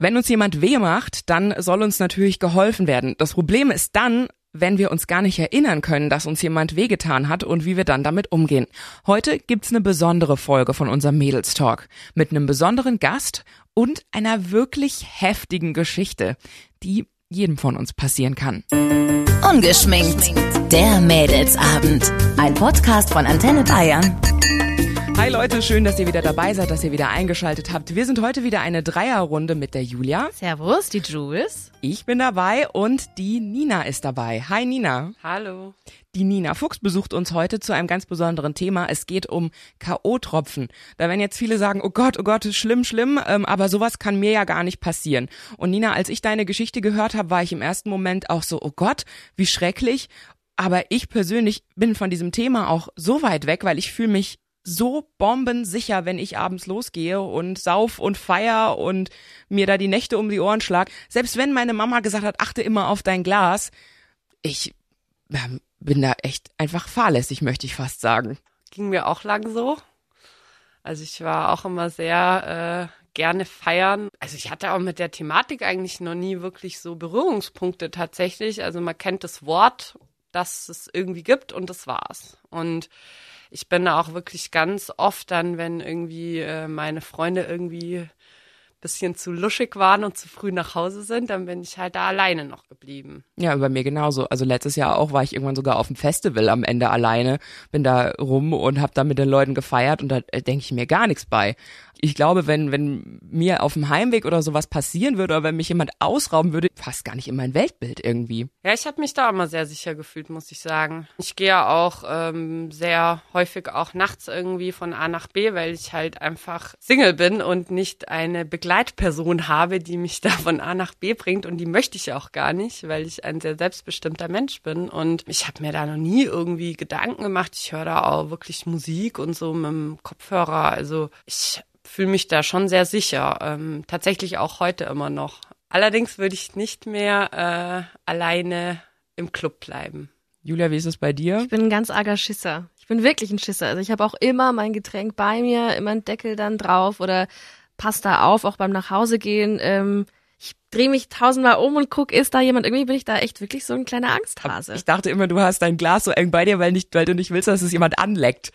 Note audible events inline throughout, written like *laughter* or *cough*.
Wenn uns jemand weh macht, dann soll uns natürlich geholfen werden. Das Problem ist dann, wenn wir uns gar nicht erinnern können, dass uns jemand wehgetan hat und wie wir dann damit umgehen. Heute gibt's eine besondere Folge von unserem Mädels Talk mit einem besonderen Gast und einer wirklich heftigen Geschichte, die jedem von uns passieren kann. Ungeschminkt. Der Mädelsabend. Ein Podcast von Antenne Bayern. Hi Leute, schön, dass ihr wieder dabei seid, dass ihr wieder eingeschaltet habt. Wir sind heute wieder eine Dreierrunde mit der Julia. Servus, die Jules. Ich bin dabei und die Nina ist dabei. Hi Nina. Hallo. Die Nina Fuchs besucht uns heute zu einem ganz besonderen Thema. Es geht um K.O.-Tropfen. Da werden jetzt viele sagen, oh Gott, oh Gott, schlimm, schlimm, ähm, aber sowas kann mir ja gar nicht passieren. Und Nina, als ich deine Geschichte gehört habe, war ich im ersten Moment auch so, oh Gott, wie schrecklich. Aber ich persönlich bin von diesem Thema auch so weit weg, weil ich fühle mich so bombensicher, wenn ich abends losgehe und sauf und feier und mir da die Nächte um die Ohren schlag. Selbst wenn meine Mama gesagt hat, achte immer auf dein Glas, ich ähm, bin da echt einfach fahrlässig, möchte ich fast sagen. Ging mir auch lang so. Also ich war auch immer sehr äh, gerne feiern. Also ich hatte auch mit der Thematik eigentlich noch nie wirklich so Berührungspunkte tatsächlich. Also man kennt das Wort, das es irgendwie gibt und das war's. Und ich bin da auch wirklich ganz oft dann, wenn irgendwie äh, meine Freunde irgendwie bisschen zu luschig waren und zu früh nach Hause sind, dann bin ich halt da alleine noch geblieben. Ja, bei mir genauso. Also letztes Jahr auch war ich irgendwann sogar auf dem Festival am Ende alleine, bin da rum und habe da mit den Leuten gefeiert und da äh, denke ich mir gar nichts bei ich glaube, wenn, wenn mir auf dem Heimweg oder sowas passieren würde oder wenn mich jemand ausrauben würde, passt gar nicht in mein Weltbild irgendwie. Ja, ich habe mich da immer sehr sicher gefühlt, muss ich sagen. Ich gehe ja auch ähm, sehr häufig auch nachts irgendwie von A nach B, weil ich halt einfach Single bin und nicht eine Begleitperson habe, die mich da von A nach B bringt und die möchte ich auch gar nicht, weil ich ein sehr selbstbestimmter Mensch bin und ich habe mir da noch nie irgendwie Gedanken gemacht. Ich höre da auch wirklich Musik und so mit dem Kopfhörer. Also ich fühle mich da schon sehr sicher. Ähm, tatsächlich auch heute immer noch. Allerdings würde ich nicht mehr äh, alleine im Club bleiben. Julia, wie ist es bei dir? Ich bin ein ganz arger Schisser. Ich bin wirklich ein Schisser. Also ich habe auch immer mein Getränk bei mir, immer einen Deckel dann drauf oder pass da auf, auch beim Nachhausegehen. Ähm, ich drehe mich tausendmal um und guck, ist da jemand? Irgendwie bin ich da echt wirklich so ein kleiner Angsthase. Ich dachte immer, du hast dein Glas so eng bei dir, weil nicht, weil du nicht willst, dass es jemand anleckt.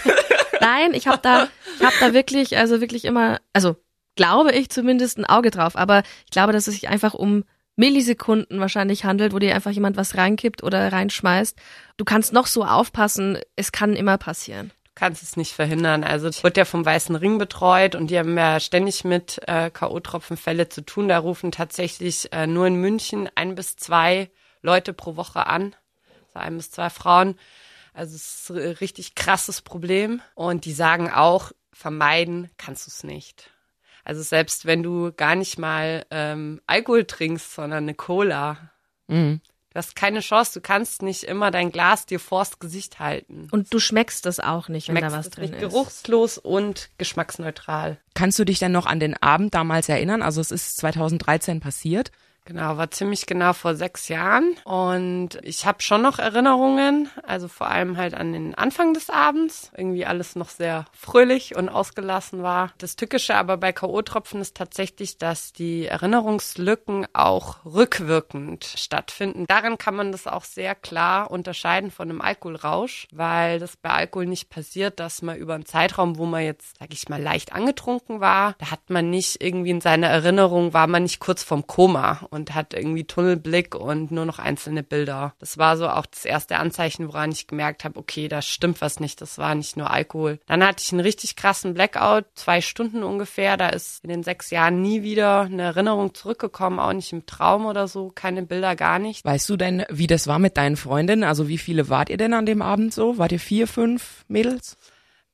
*laughs* Nein, ich habe da, ich habe da wirklich, also wirklich immer, also glaube ich zumindest ein Auge drauf. Aber ich glaube, dass es sich einfach um Millisekunden wahrscheinlich handelt, wo dir einfach jemand was reinkippt oder reinschmeißt. Du kannst noch so aufpassen, es kann immer passieren kannst es nicht verhindern. Also ich wurde ja vom Weißen Ring betreut und die haben ja ständig mit äh, K.O.-Tropfenfälle zu tun. Da rufen tatsächlich äh, nur in München ein bis zwei Leute pro Woche an, also ein bis zwei Frauen. Also es ist ein richtig krasses Problem. Und die sagen auch, vermeiden kannst du es nicht. Also selbst wenn du gar nicht mal ähm, Alkohol trinkst, sondern eine Cola, mhm. Du hast keine Chance. Du kannst nicht immer dein Glas dir vors Gesicht halten. Und du schmeckst es auch nicht, wenn schmeckst da was drin nicht. ist. Geruchslos und geschmacksneutral. Kannst du dich denn noch an den Abend damals erinnern? Also es ist 2013 passiert. Genau, war ziemlich genau vor sechs Jahren. Und ich habe schon noch Erinnerungen, also vor allem halt an den Anfang des Abends. Irgendwie alles noch sehr fröhlich und ausgelassen war. Das Tückische aber bei K.O.-Tropfen ist tatsächlich, dass die Erinnerungslücken auch rückwirkend stattfinden. Daran kann man das auch sehr klar unterscheiden von einem Alkoholrausch, weil das bei Alkohol nicht passiert, dass man über einen Zeitraum, wo man jetzt, sag ich mal, leicht angetrunken war, da hat man nicht irgendwie in seiner Erinnerung, war man nicht kurz vorm Koma und hat irgendwie Tunnelblick und nur noch einzelne Bilder. Das war so auch das erste Anzeichen, woran ich gemerkt habe, okay, da stimmt was nicht, das war nicht nur Alkohol. Dann hatte ich einen richtig krassen Blackout, zwei Stunden ungefähr. Da ist in den sechs Jahren nie wieder eine Erinnerung zurückgekommen, auch nicht im Traum oder so, keine Bilder, gar nicht. Weißt du denn, wie das war mit deinen Freundinnen? Also wie viele wart ihr denn an dem Abend so? Wart ihr vier, fünf Mädels?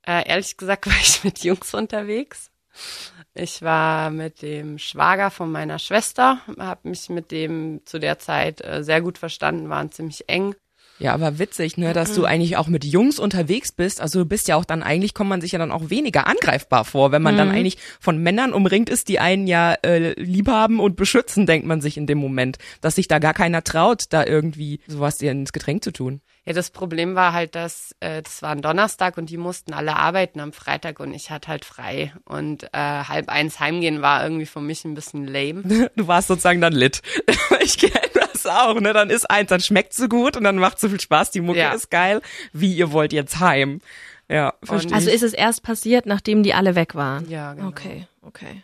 Äh, ehrlich gesagt *laughs* war ich mit Jungs unterwegs. Ich war mit dem Schwager von meiner Schwester, habe mich mit dem zu der Zeit äh, sehr gut verstanden, waren ziemlich eng. Ja, aber witzig, ne, dass du eigentlich auch mit Jungs unterwegs bist. Also du bist ja auch dann eigentlich kommt man sich ja dann auch weniger angreifbar vor, wenn man mhm. dann eigentlich von Männern umringt ist, die einen ja äh, lieb haben und beschützen, denkt man sich in dem Moment, dass sich da gar keiner traut, da irgendwie sowas dir ins Getränk zu tun. Ja, das Problem war halt, dass äh, das war ein Donnerstag und die mussten alle arbeiten am Freitag und ich hatte halt frei. Und äh, halb eins heimgehen war irgendwie für mich ein bisschen lame. *laughs* Du warst sozusagen dann lit. *laughs* ich kenne das auch, ne? Dann ist eins, dann schmeckt so gut und dann macht so viel Spaß, die Mucke Ja. ist geil. Wie ihr wollt jetzt heim. Ja, verstehe. Also ist es erst passiert, nachdem die alle weg waren? Ja, genau. Okay, okay.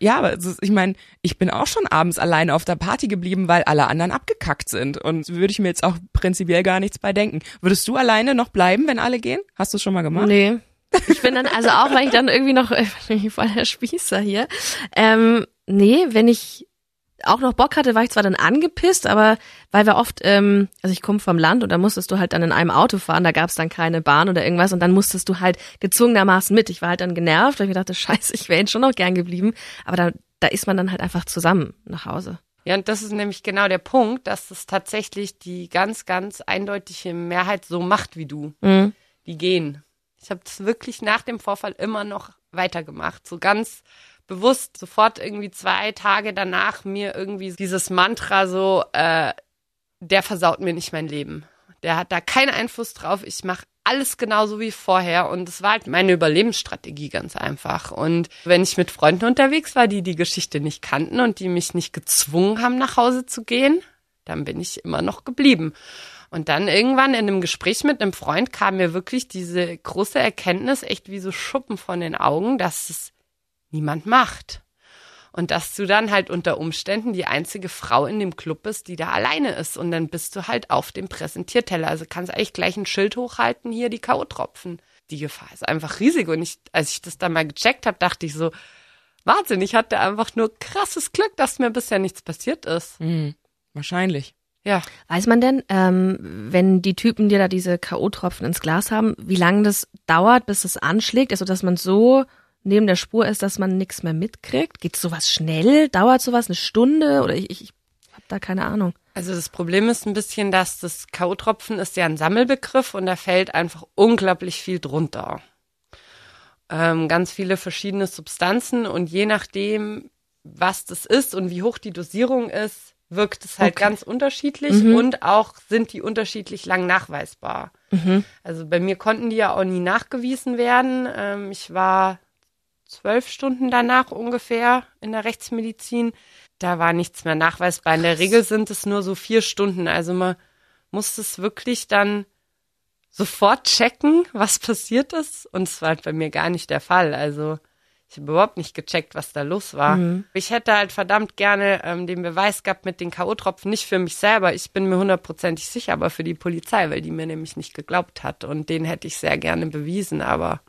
Ja, aber es ist, ich meine, ich bin auch schon abends alleine auf der Party geblieben, weil alle anderen abgekackt sind. Und würde ich mir jetzt auch prinzipiell gar nichts bei denken. Würdest du alleine noch bleiben, wenn alle gehen? Hast du schon mal gemacht? Nee. Ich bin dann, also auch weil ich dann irgendwie noch, *laughs* äh, voll der Spießer hier. Ähm, nee, wenn ich auch noch Bock hatte, war ich zwar dann angepisst, aber weil wir oft, ähm, also ich komme vom Land und da musstest du halt dann in einem Auto fahren, da gab es dann keine Bahn oder irgendwas und dann musstest du halt gezwungenermaßen mit. Ich war halt dann genervt, weil ich mir dachte, *laughs* scheiße, ich wäre schon noch gern geblieben, aber da, da ist man dann halt einfach zusammen nach Hause. Ja, und das ist nämlich genau der Punkt, dass es tatsächlich die ganz, ganz eindeutige Mehrheit so macht wie du. Mhm. Die gehen. Ich habe das wirklich nach dem Vorfall immer noch weitergemacht. So ganz bewusst sofort irgendwie zwei Tage danach mir irgendwie dieses Mantra so, äh, der versaut mir nicht mein Leben. Der hat da keinen Einfluss drauf. Ich mache alles genauso wie vorher. Und es war halt meine Überlebensstrategie ganz einfach. Und wenn ich mit Freunden unterwegs war, die die Geschichte nicht kannten und die mich nicht gezwungen haben, nach Hause zu gehen, dann bin ich immer noch geblieben. Und dann irgendwann in einem Gespräch mit einem Freund kam mir wirklich diese große Erkenntnis, echt wie so Schuppen von den Augen, dass es niemand macht. Und dass du dann halt unter Umständen die einzige Frau in dem Club bist, die da alleine ist. Und dann bist du halt auf dem Präsentierteller. Also kannst eigentlich gleich ein Schild hochhalten, hier die K.O.-Tropfen. Die Gefahr ist einfach riesig. Und ich, als ich das dann mal gecheckt habe, dachte ich so, Wahnsinn, ich hatte einfach nur krasses Glück, dass mir bisher nichts passiert ist. Hm, wahrscheinlich. Ja. Weiß man denn, ähm, wenn die Typen dir da diese K.O.-Tropfen ins Glas haben, wie lange das dauert, bis es anschlägt? Also, dass man so neben der Spur ist, dass man nichts mehr mitkriegt? Geht sowas schnell? Dauert sowas eine Stunde? Oder ich, ich, ich habe da keine Ahnung. Also das Problem ist ein bisschen, dass das K.O.-Tropfen ist ja ein Sammelbegriff und da fällt einfach unglaublich viel drunter. Ähm, ganz viele verschiedene Substanzen und je nachdem, was das ist und wie hoch die Dosierung ist, wirkt es halt Okay. ganz unterschiedlich Mhm. und auch sind die unterschiedlich lang nachweisbar. Also bei mir konnten die ja auch nie nachgewiesen werden. Ähm, ich war zwölf Stunden danach ungefähr in der Rechtsmedizin. Da war nichts mehr nachweisbar. In der Regel sind es nur so vier Stunden. Also man muss es wirklich dann sofort checken, was passiert ist. Und es war halt bei mir gar nicht der Fall. Also ich habe überhaupt nicht gecheckt, was da los war. Ich hätte halt verdammt gerne ähm, den Beweis gehabt mit den K.O.-Tropfen, nicht für mich selber. Ich bin mir hundertprozentig sicher, aber für die Polizei, weil die mir nämlich nicht geglaubt hat. Und den hätte ich sehr gerne bewiesen, aber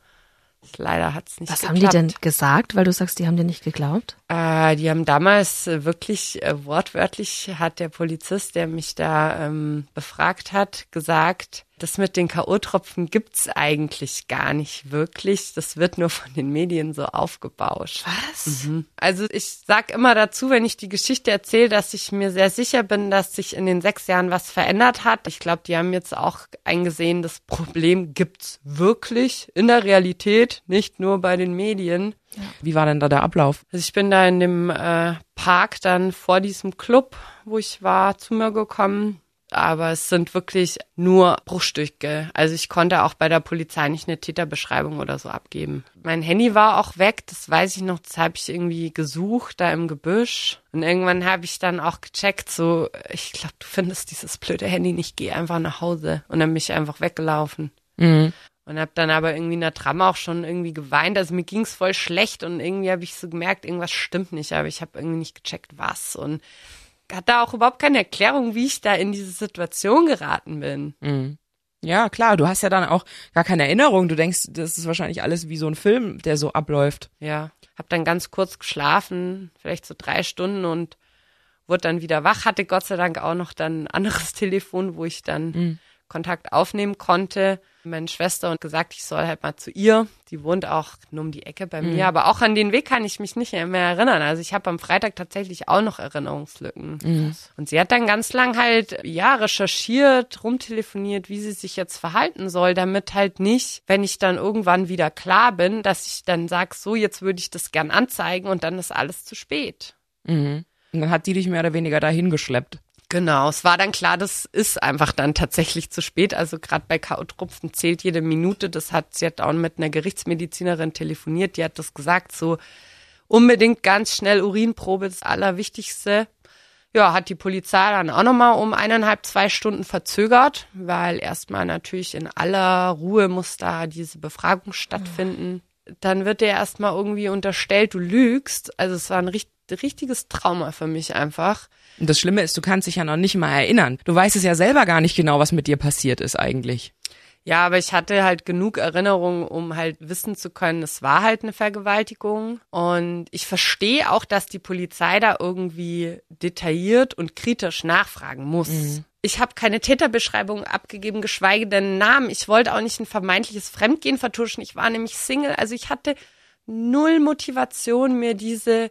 leider hat es nicht Was geklappt. haben die denn gesagt? Weil du sagst, die haben dir nicht geglaubt? Äh, die haben damals äh, wirklich äh, wortwörtlich hat der Polizist, der mich da ähm, befragt hat, gesagt, das mit den K.O.-Tropfen gibt's eigentlich gar nicht wirklich. Das wird nur von den Medien so aufgebauscht. Was? Mhm. Also ich sag immer dazu, wenn ich die Geschichte erzähle, dass ich mir sehr sicher bin, dass sich in den sechs Jahren was verändert hat. Ich glaube, die haben jetzt auch eingesehen, das Problem gibt's wirklich in der Realität, nicht nur bei den Medien. Wie war denn da der Ablauf? Also ich bin da in dem äh, Park dann vor diesem Club, wo ich war, zu mir gekommen. Aber es sind wirklich nur Bruchstücke. Also ich konnte auch bei der Polizei nicht eine Täterbeschreibung oder so abgeben. Mein Handy war auch weg, das weiß ich noch, das habe ich irgendwie gesucht da im Gebüsch. Und irgendwann habe ich dann auch gecheckt, so, ich glaube, du findest dieses blöde Handy nicht, geh einfach nach Hause. Und dann bin ich einfach weggelaufen. Mhm. Und habe dann aber irgendwie in der Tram auch schon irgendwie geweint. Also mir ging's voll schlecht und irgendwie habe ich so gemerkt, irgendwas stimmt nicht, aber ich habe irgendwie nicht gecheckt, was. Und hatte auch überhaupt keine Erklärung, wie ich da in diese Situation geraten bin. Mhm. Ja, klar, du hast ja dann auch gar keine Erinnerung. Du denkst, das ist wahrscheinlich alles wie so ein Film, der so abläuft. Ja, habe dann ganz kurz geschlafen, vielleicht so drei Stunden und wurde dann wieder wach. Hatte Gott sei Dank auch noch dann ein anderes *laughs* Telefon, wo ich dann Kontakt aufnehmen konnte. Meine Schwester und gesagt, ich soll halt mal zu ihr. Die wohnt auch nur um die Ecke bei mir, aber auch an den Weg kann ich mich nicht mehr erinnern. Also ich habe am Freitag tatsächlich auch noch Erinnerungslücken. Und sie hat dann ganz lang halt ja recherchiert, rumtelefoniert, wie sie sich jetzt verhalten soll, damit halt nicht, wenn ich dann irgendwann wieder klar bin, dass ich dann sag, so jetzt würde ich das gern anzeigen und dann ist alles zu spät. Mhm. Und dann hat die dich mehr oder weniger dahin geschleppt. Genau, es war dann klar, das ist einfach dann tatsächlich zu spät. Also gerade bei K.O.-Tropfen zählt jede Minute. Das hat sie hat auch mit einer Gerichtsmedizinerin telefoniert, die hat das gesagt, so unbedingt ganz schnell Urinprobe, das Allerwichtigste. Ja, hat die Polizei dann auch nochmal um eineinhalb, zwei Stunden verzögert, weil erstmal natürlich in aller Ruhe muss da diese Befragung stattfinden. Dann wird dir erstmal irgendwie unterstellt, du lügst. Also es war ein richtig, richtiges Trauma für mich einfach. Und das Schlimme ist, du kannst dich ja noch nicht mal erinnern. Du weißt es ja selber gar nicht genau, was mit dir passiert ist eigentlich. Ja, aber ich hatte halt genug Erinnerungen, um halt wissen zu können, es war halt eine Vergewaltigung. Und ich verstehe auch, dass die Polizei da irgendwie detailliert und kritisch nachfragen muss. Mhm. Ich habe keine Täterbeschreibung abgegeben, geschweige denn Namen. Ich wollte auch nicht ein vermeintliches Fremdgehen vertuschen. Ich war nämlich Single. Also ich hatte null Motivation, mir diese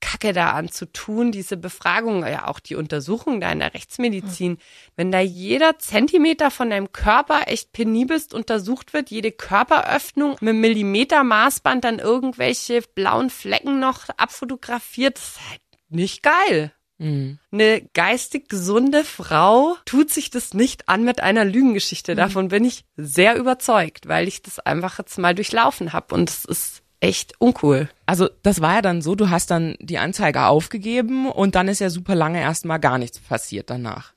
Kacke da anzutun, diese Befragung, ja auch die Untersuchung da in der Rechtsmedizin, wenn da jeder Zentimeter von deinem Körper echt penibelst untersucht wird, jede Körperöffnung mit Millimeter-Maßband dann irgendwelche blauen Flecken noch abfotografiert, das ist halt nicht geil. Mhm. Eine geistig gesunde Frau tut sich das nicht an mit einer Lügengeschichte. Mhm. Davon bin ich sehr überzeugt, weil ich das einfach jetzt mal durchlaufen habe und es ist echt uncool. Also das war ja dann so, du hast dann die Anzeige aufgegeben und dann ist ja super lange erstmal gar nichts passiert danach.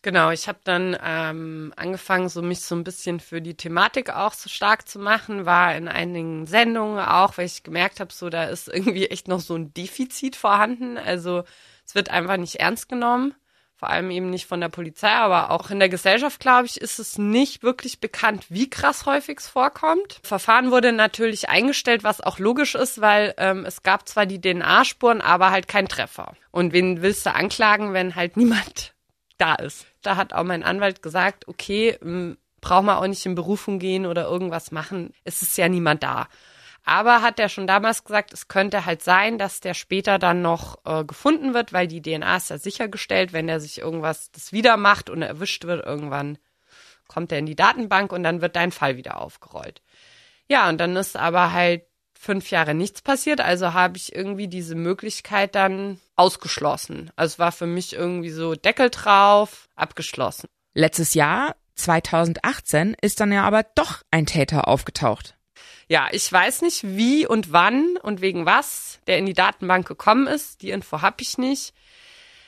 Genau, ich habe dann ähm, angefangen, so mich so ein bisschen für die Thematik auch so stark zu machen, war in einigen Sendungen auch, weil ich gemerkt habe, so da ist irgendwie echt noch so ein Defizit vorhanden. Also es wird einfach nicht ernst genommen vor allem eben nicht von der Polizei, aber auch in der Gesellschaft, glaube ich, ist es nicht wirklich bekannt, wie krass häufig es vorkommt. Verfahren wurde natürlich eingestellt, was auch logisch ist, weil ähm, es gab zwar die DNA-Spuren, aber halt kein Treffer. Und wen willst du anklagen, wenn halt *laughs* niemand da ist? Da hat auch mein Anwalt gesagt, okay, braucht man auch nicht in Berufung gehen oder irgendwas machen. Es ist ja niemand da. Aber hat er schon damals gesagt, es könnte halt sein, dass der später dann noch äh, gefunden wird, weil die DNA ist ja sichergestellt, wenn er sich irgendwas das wieder macht und erwischt wird, irgendwann kommt er in die Datenbank und dann wird dein Fall wieder aufgerollt. Ja, und dann ist aber halt fünf Jahre nichts passiert, also habe ich irgendwie diese Möglichkeit dann ausgeschlossen. Also es war für mich irgendwie so Deckel drauf, abgeschlossen. Letztes Jahr, 2018, ist dann ja aber doch ein Täter aufgetaucht. Ja, ich weiß nicht, wie und wann und wegen was der in die Datenbank gekommen ist. Die Info habe ich nicht.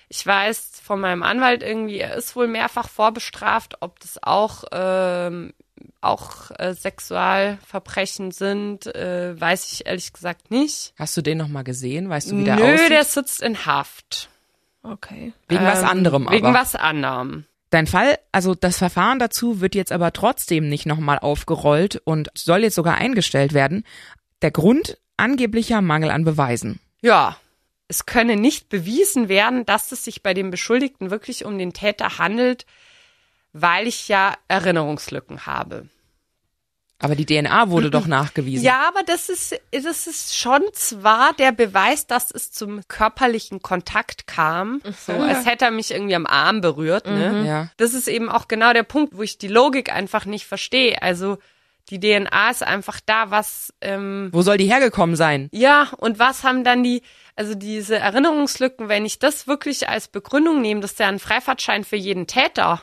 Ich weiß von meinem Anwalt irgendwie, er ist wohl mehrfach vorbestraft, ob das auch ähm, auch äh, Sexualverbrechen sind, äh, weiß ich ehrlich gesagt nicht. Hast du den noch mal gesehen? Weißt du, wie der Nö, aussieht? Nö, der sitzt in Haft. Okay. Wegen ähm, was anderem aber. Wegen was anderem. Dein Fall, also das Verfahren dazu wird jetzt aber trotzdem nicht nochmal aufgerollt und soll jetzt sogar eingestellt werden. Der Grund angeblicher Mangel an Beweisen. Ja, es könne nicht bewiesen werden, dass es sich bei dem Beschuldigten wirklich um den Täter handelt, weil ich ja Erinnerungslücken habe. Aber die DNA wurde doch *clears throat* nachgewiesen. Ja, aber das ist, das ist schon zwar der Beweis, dass es zum körperlichen Kontakt kam, so als hätte er mich irgendwie am Arm berührt. Ne? Mhm. Ja. Das ist eben auch genau der Punkt, wo ich die Logik einfach nicht verstehe. Also die DNA ist einfach da, was. Ähm, Wo soll die hergekommen sein? Ja, und was haben dann die, also diese Erinnerungslücken, wenn ich das wirklich als Begründung nehme, das ist ja ein Freifahrtschein für jeden Täter.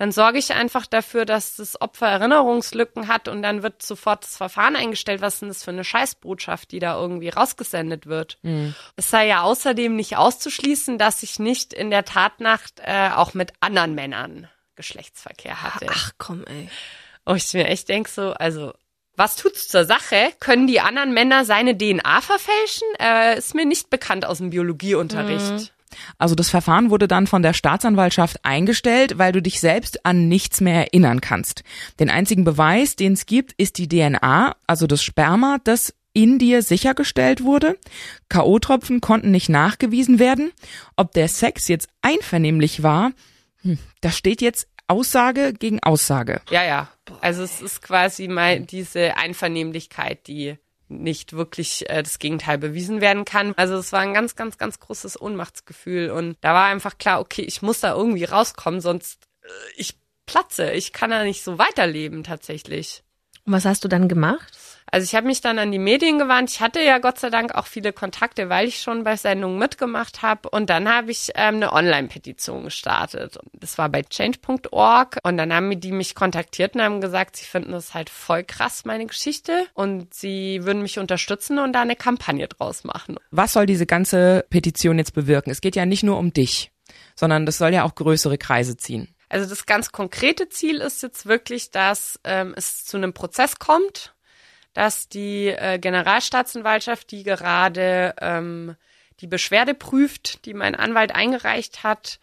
Dann sorge ich einfach dafür, dass das Opfer Erinnerungslücken hat und dann wird sofort das Verfahren eingestellt. Was ist denn das für eine Scheißbotschaft, die da irgendwie rausgesendet wird? Mhm. Es sei ja außerdem nicht auszuschließen, dass ich nicht in der Tatnacht äh, auch mit anderen Männern Geschlechtsverkehr hatte. Ach komm, ey. Und ich mir echt denke so, also was tut's zur Sache? Können die anderen Männer seine DNA verfälschen? Äh, ist mir nicht bekannt aus dem Biologieunterricht. Mhm. Also das Verfahren wurde dann von der Staatsanwaltschaft eingestellt, weil du dich selbst an nichts mehr erinnern kannst. Den einzigen Beweis, den es gibt, ist die DNA, also das Sperma, das in dir sichergestellt wurde. K.O.-Tropfen konnten nicht nachgewiesen werden. Ob der Sex jetzt einvernehmlich war, hm, da steht jetzt Aussage gegen Aussage. Ja, ja. Also es ist quasi mal diese Einvernehmlichkeit, die nicht wirklich äh, das Gegenteil bewiesen werden kann. Also es war ein ganz, ganz, ganz großes Ohnmachtsgefühl und da war einfach klar, okay, ich muss da irgendwie rauskommen, sonst äh, ich platze. Ich kann da nicht so weiterleben tatsächlich. Und was hast du dann gemacht? Also ich habe mich dann an die Medien gewandt. Ich hatte ja Gott sei Dank auch viele Kontakte, weil ich schon bei Sendungen mitgemacht habe. Und dann habe ich ähm, eine Online-Petition gestartet. Das war bei change.org. Und dann haben die mich kontaktiert und haben gesagt, sie finden das halt voll krass, meine Geschichte. Und sie würden mich unterstützen und da eine Kampagne draus machen. Was soll diese ganze Petition jetzt bewirken? Es geht ja nicht nur um dich, sondern das soll ja auch größere Kreise ziehen. Also das ganz konkrete Ziel ist jetzt wirklich, dass ähm, es zu einem Prozess kommt dass die äh, Generalstaatsanwaltschaft, die gerade ähm, die Beschwerde prüft, die mein Anwalt eingereicht hat,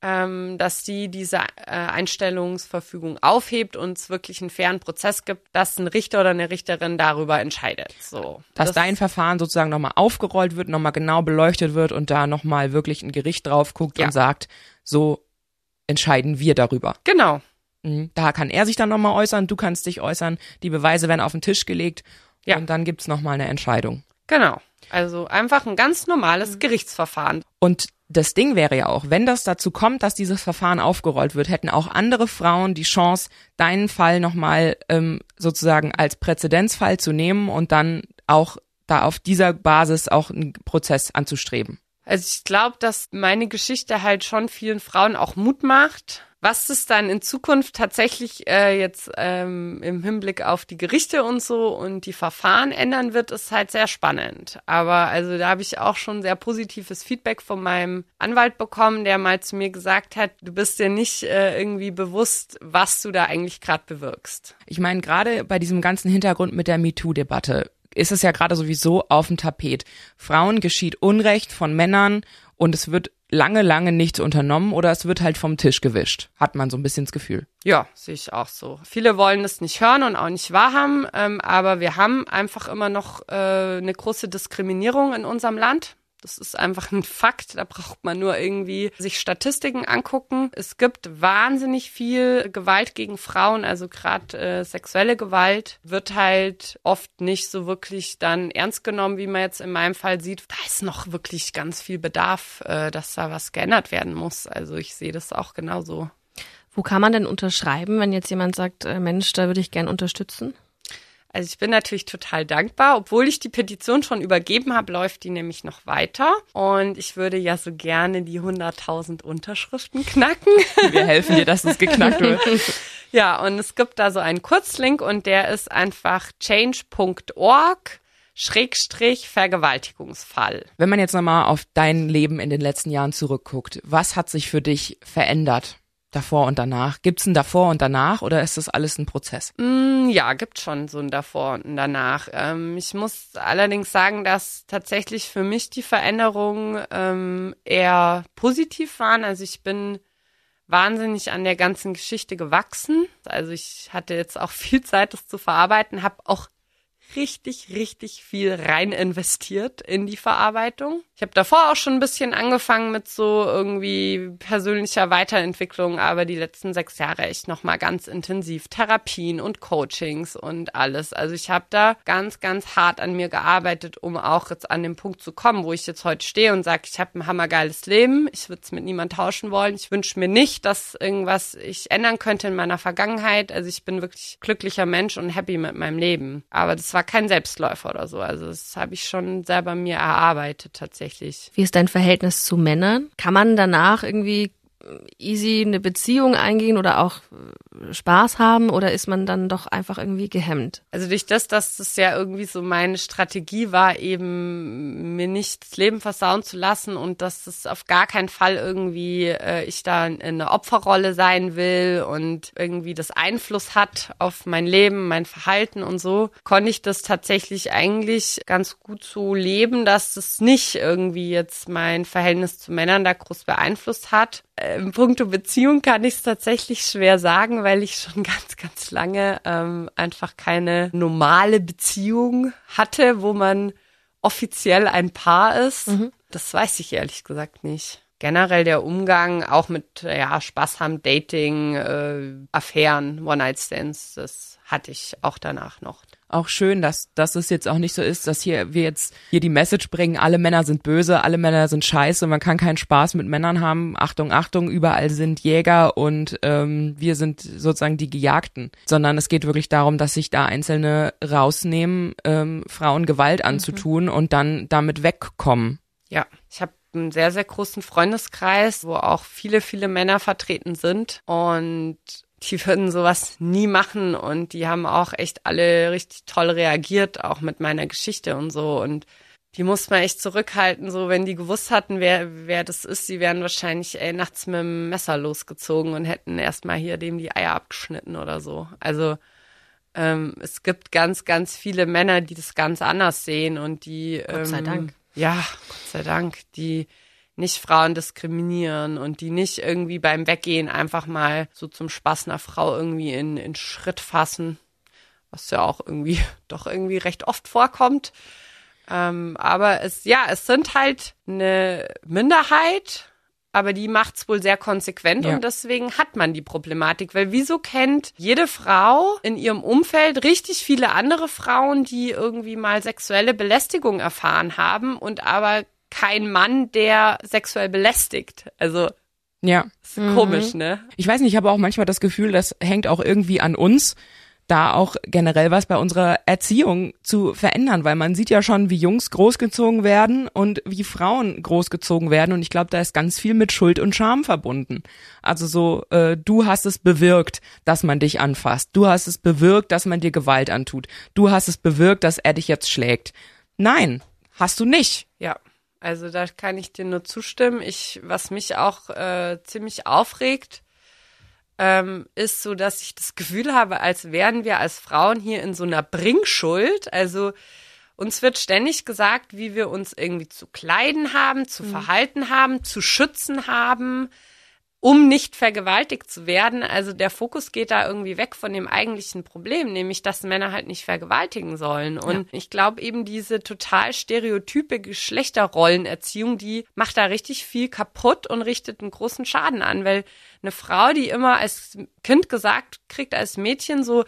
ähm, dass sie diese äh, Einstellungsverfügung aufhebt und es wirklich einen fairen Prozess gibt, dass ein Richter oder eine Richterin darüber entscheidet. So. Dass das dein Verfahren sozusagen nochmal aufgerollt wird, nochmal genau beleuchtet wird und da nochmal wirklich ein Gericht drauf guckt ja. und sagt, so entscheiden wir darüber. Genau. Mhm. Da kann er sich dann nochmal äußern, du kannst dich äußern, die Beweise werden auf den Tisch gelegt ja. und dann gibt's nochmal eine Entscheidung. Genau. Also einfach ein ganz normales mhm. Gerichtsverfahren. Und das Ding wäre ja auch, wenn das dazu kommt, dass dieses Verfahren aufgerollt wird, hätten auch andere Frauen die Chance, deinen Fall nochmal ähm, sozusagen als Präzedenzfall zu nehmen und dann auch da auf dieser Basis auch einen Prozess anzustreben. Also ich glaube, dass meine Geschichte halt schon vielen Frauen auch Mut macht, was es dann in Zukunft tatsächlich äh, jetzt ähm, im Hinblick auf die Gerichte und so und die Verfahren ändern wird, ist halt sehr spannend. Aber also da habe ich auch schon sehr positives Feedback von meinem Anwalt bekommen, der mal zu mir gesagt hat, du bist dir nicht äh, irgendwie bewusst, was du da eigentlich gerade bewirkst. Ich meine, gerade bei diesem ganzen Hintergrund mit der MeToo-Debatte ist es ja gerade sowieso auf dem Tapet. Frauen geschieht Unrecht von Männern und es wird lange, lange nichts unternommen oder es wird halt vom Tisch gewischt, hat man so ein bisschen das Gefühl. Ja, sehe ich auch so. Viele wollen es nicht hören und auch nicht wahrhaben, ähm, aber wir haben einfach immer noch äh, eine große Diskriminierung in unserem Land. Das ist einfach ein Fakt. Da braucht man nur irgendwie sich Statistiken angucken. Es gibt wahnsinnig viel Gewalt gegen Frauen, also gerade äh, sexuelle Gewalt wird halt oft nicht so wirklich dann ernst genommen, wie man jetzt in meinem Fall sieht. Da ist noch wirklich ganz viel Bedarf, äh, dass da was geändert werden muss. Also ich sehe das auch genauso. Wo kann man denn unterschreiben, wenn jetzt jemand sagt, äh, Mensch, da würde ich gern unterstützen? Also ich bin natürlich total dankbar. Obwohl ich die Petition schon übergeben habe, läuft die nämlich noch weiter. Und ich würde ja so gerne die 100.000 Unterschriften knacken. *laughs* Wir helfen dir, dass es geknackt wird. *laughs* ja, und es gibt da so einen Kurzlink und der ist einfach change.org. Schrägstrich Vergewaltigungsfall. Wenn man jetzt nochmal auf dein Leben in den letzten Jahren zurückguckt, was hat sich für dich verändert? Davor und danach? Gibt's ein davor und danach oder ist das alles ein Prozess? Mm, ja, gibt schon so ein davor und ein danach. Ähm, ich muss allerdings sagen, dass tatsächlich für mich die Veränderungen ähm, eher positiv waren. Also ich bin wahnsinnig an der ganzen Geschichte gewachsen. Also ich hatte jetzt auch *laughs* viel Zeit, das zu verarbeiten, habe auch richtig, richtig viel rein investiert in die Verarbeitung. Ich habe davor auch schon ein bisschen angefangen mit so irgendwie persönlicher Weiterentwicklung, aber die letzten sechs Jahre echt nochmal ganz intensiv Therapien und Coachings und alles. Also ich habe da ganz, ganz hart an mir gearbeitet, um auch jetzt an den Punkt zu kommen, wo ich jetzt heute stehe und sage, ich habe ein hammergeiles Leben, ich würde es mit niemand tauschen wollen. Ich wünsche mir nicht, dass irgendwas ich ändern könnte in meiner Vergangenheit. Also ich bin wirklich glücklicher Mensch und happy mit meinem Leben. Aber das war war kein Selbstläufer oder so. Also das habe ich schon selber mir erarbeitet tatsächlich. Wie ist dein Verhältnis zu Männern? Kann man danach irgendwie easy eine Beziehung eingehen oder auch äh, Spaß haben oder ist man dann doch einfach irgendwie gehemmt? Also durch das, dass das ja irgendwie so meine Strategie war, eben mir nicht das Leben versauen zu lassen und dass das auf gar keinen Fall irgendwie äh, ich da in eine Opferrolle sein will und irgendwie das Einfluss hat auf mein Leben, mein Verhalten und so, konnte ich das tatsächlich eigentlich ganz gut so leben, dass das nicht irgendwie jetzt mein Verhältnis zu Männern da groß beeinflusst hat im Punkto Beziehung kann ich es tatsächlich schwer sagen, weil ich schon *laughs* ganz, ganz lange ähm, einfach keine normale Beziehung hatte, wo man offiziell ein Paar ist. Mhm. Das weiß ich ehrlich gesagt nicht. Generell der Umgang auch mit ja, Spaß haben, Dating, äh, Affären, One-Night-Stands, das hatte ich auch danach noch auch schön, dass, dass es jetzt auch nicht so ist, dass hier wir jetzt hier die Message bringen, alle Männer sind böse, alle Männer sind scheiße, man kann keinen Spaß mit Männern haben. Achtung, Achtung, überall sind Jäger und ähm, wir sind sozusagen die Gejagten. Sondern es geht wirklich darum, dass sich da Einzelne rausnehmen, ähm, Frauen Gewalt anzutun mhm. und dann damit wegkommen. Ja, habe einen sehr, sehr großen Freundeskreis, wo auch viele, viele Männer vertreten sind. Und die würden sowas nie machen und die haben auch echt alle richtig toll reagiert, auch mit meiner Geschichte und so. Und die muss man echt zurückhalten, so wenn die gewusst hatten, wer, wer das ist, sie wären wahrscheinlich ey, nachts mit dem Messer losgezogen und hätten erstmal hier dem die Eier abgeschnitten oder so. Also ähm, es gibt ganz, ganz viele Männer, die das ganz anders sehen und die Gott sei ähm, Dank. Ja, Gott sei Dank, die nicht Frauen diskriminieren und die nicht irgendwie beim Weggehen einfach mal so zum Spaß einer Frau irgendwie in, in Schritt fassen, was ja auch irgendwie *laughs* doch irgendwie recht oft vorkommt. Ähm, aber es, ja, es sind halt eine Minderheit, aber die macht's wohl sehr konsequent ja. und deswegen hat man die Problematik, weil wieso kennt jede Frau in ihrem Umfeld richtig viele andere Frauen, die irgendwie mal sexuelle Belästigung erfahren haben und aber kein Mann, der sexuell belästigt. Also ja. Ist mhm. komisch, ne? Ich weiß nicht, ich habe auch manchmal das Gefühl, das hängt auch irgendwie an uns, da auch generell was bei unserer Erziehung zu verändern, weil man sieht ja schon, wie Jungs großgezogen werden und wie Frauen großgezogen werden und ich glaube, da ist ganz viel mit Schuld und Scham verbunden. Also so, äh, du hast es bewirkt, dass man dich anfasst, du hast es bewirkt, dass man dir Gewalt antut, du hast es bewirkt, dass er dich jetzt schlägt. Nein, hast du nicht. Ja. Also da kann ich dir nur zustimmen. Ich, was mich auch äh, ziemlich aufregt, ähm, ist so, dass ich das Gefühl habe, als wären wir als Frauen hier in so einer Bringschuld. Also uns wird ständig gesagt, wie wir uns irgendwie zu kleiden haben, zu mhm. verhalten haben, zu schützen haben, um nicht vergewaltigt zu werden. Also der Fokus geht da irgendwie weg von dem eigentlichen Problem, nämlich dass Männer halt nicht vergewaltigen sollen. Und ja. ich glaube eben diese total stereotype Geschlechterrollenerziehung, die macht da richtig viel kaputt und richtet einen großen Schaden an, weil eine Frau, die immer als Kind gesagt kriegt, als Mädchen so,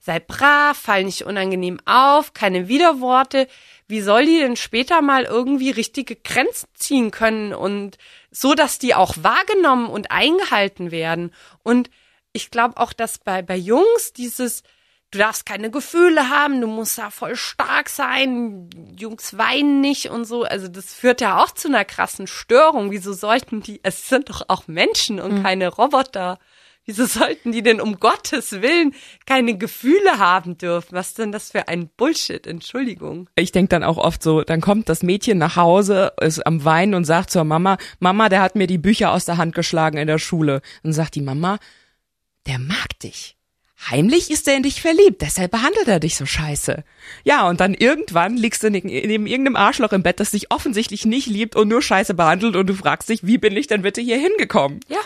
sei brav, fall nicht unangenehm auf, keine Widerworte, wie soll die denn später mal irgendwie richtige Grenzen ziehen können und so, dass die auch wahrgenommen und eingehalten werden? Und ich glaube auch, dass bei, bei Jungs dieses, du darfst keine Gefühle haben, du musst da voll stark sein, Jungs weinen nicht und so. Also das führt ja auch zu einer krassen Störung. Wieso sollten die, es sind doch auch Menschen und mhm. keine Roboter. Wieso sollten die denn um Gottes Willen keine Gefühle haben dürfen? Was denn das für ein Bullshit? Entschuldigung. Ich denk dann auch oft so, dann kommt das Mädchen nach Hause, ist am Weinen und sagt zur Mama, Mama, der hat mir die Bücher aus der Hand geschlagen in der Schule. Und sagt die Mama, der mag dich. Heimlich ist er in dich verliebt, deshalb behandelt er dich so scheiße. Ja, und dann irgendwann liegst du neben irgendeinem Arschloch im Bett, das dich offensichtlich nicht liebt und nur scheiße behandelt und du fragst dich, wie bin ich denn bitte hier hingekommen? Ja,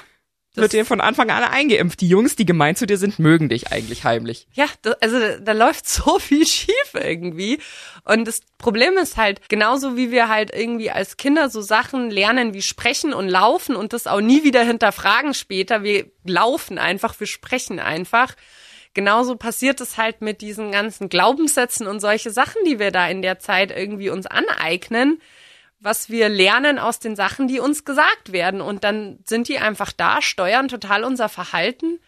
wird dir von Anfang an eingeimpft. Die Jungs, die gemein zu dir sind, mögen dich eigentlich heimlich. Ja, das, also da läuft so *laughs* viel schief irgendwie. Und das Problem ist halt, genauso wie wir halt irgendwie als Kinder so Sachen lernen wie sprechen und laufen und das auch nie wieder hinterfragen später. Wir laufen einfach, wir sprechen einfach. Genauso passiert es halt mit diesen ganzen Glaubenssätzen und solche Sachen, die wir da in der Zeit irgendwie uns aneignen was wir lernen aus den Sachen, die uns gesagt werden. Und dann sind die einfach da, steuern total unser Verhalten,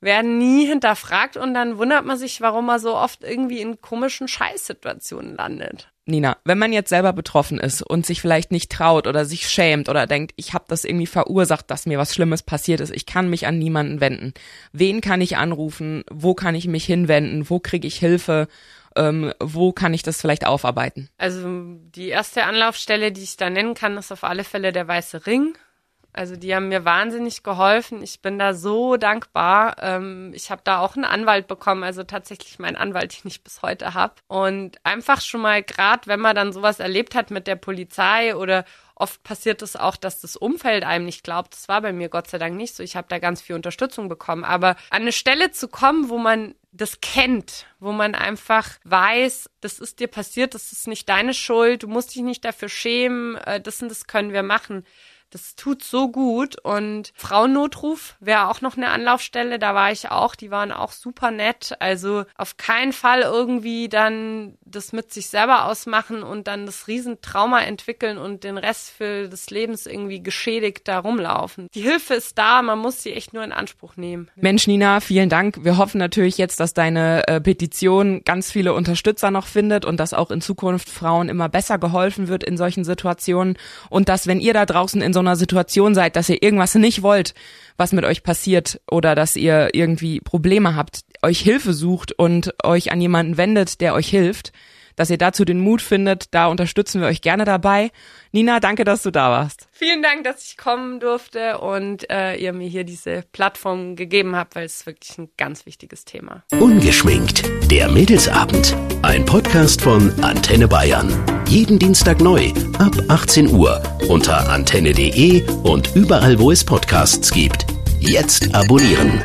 werden nie hinterfragt und dann wundert man sich, warum man so oft irgendwie in komischen Scheißsituationen landet. Nina, wenn man jetzt selber betroffen ist und sich vielleicht nicht traut oder sich schämt oder denkt, ich habe das irgendwie verursacht, dass mir was Schlimmes passiert ist, ich kann mich an niemanden wenden. Wen kann ich anrufen? Wo kann ich mich hinwenden? Wo kriege ich Hilfe? Ähm, wo kann ich das vielleicht aufarbeiten? Also die erste Anlaufstelle, die ich da nennen kann, ist auf alle Fälle der Weiße Ring. Also die haben mir wahnsinnig geholfen. Ich bin da so dankbar. Ähm, ich habe da auch einen Anwalt bekommen, also tatsächlich meinen Anwalt, den ich bis heute habe. Und einfach schon mal, gerade wenn man dann sowas erlebt hat mit der Polizei oder oft passiert es auch, dass das Umfeld einem nicht glaubt. Das war bei mir Gott sei Dank nicht so. Ich habe da ganz viel Unterstützung bekommen. Aber an eine Stelle zu kommen, wo man das kennt, wo man einfach weiß, das ist dir passiert, das ist nicht deine Schuld, du musst dich nicht dafür schämen, äh, das und das können wir machen. Das tut so gut und Frauennotruf wäre auch noch eine Anlaufstelle, da war ich auch, die waren auch super nett. Also auf keinen Fall irgendwie dann das mit sich selber ausmachen und dann das Riesentrauma entwickeln und den Rest für des Lebens irgendwie geschädigt da rumlaufen. Die Hilfe ist da, man muss sie echt nur in Anspruch nehmen. Mensch, Nina, vielen Dank. Wir hoffen natürlich jetzt, dass deine äh, Petition ganz viele Unterstützer noch findet und dass auch in Zukunft Frauen immer besser geholfen wird in solchen Situationen und dass, wenn ihr da draußen in so einer Situation seid, dass ihr irgendwas nicht wollt, was mit euch passiert oder dass ihr irgendwie Probleme habt, euch Hilfe sucht und euch an jemanden wendet, der euch hilft, dass ihr dazu den Mut findet, da unterstützen wir euch gerne dabei. Nina, danke, dass du da warst. Vielen Dank, dass ich kommen durfte und äh, ihr mir hier diese Plattform gegeben habt, weil es wirklich ein ganz wichtiges Thema. Ungeschminkt, der Mädelsabend. Ein Podcast von Antenne Bayern. Jeden Dienstag neu ab 18 Uhr unter antenne.de und überall, wo es Podcasts gibt. Jetzt abonnieren.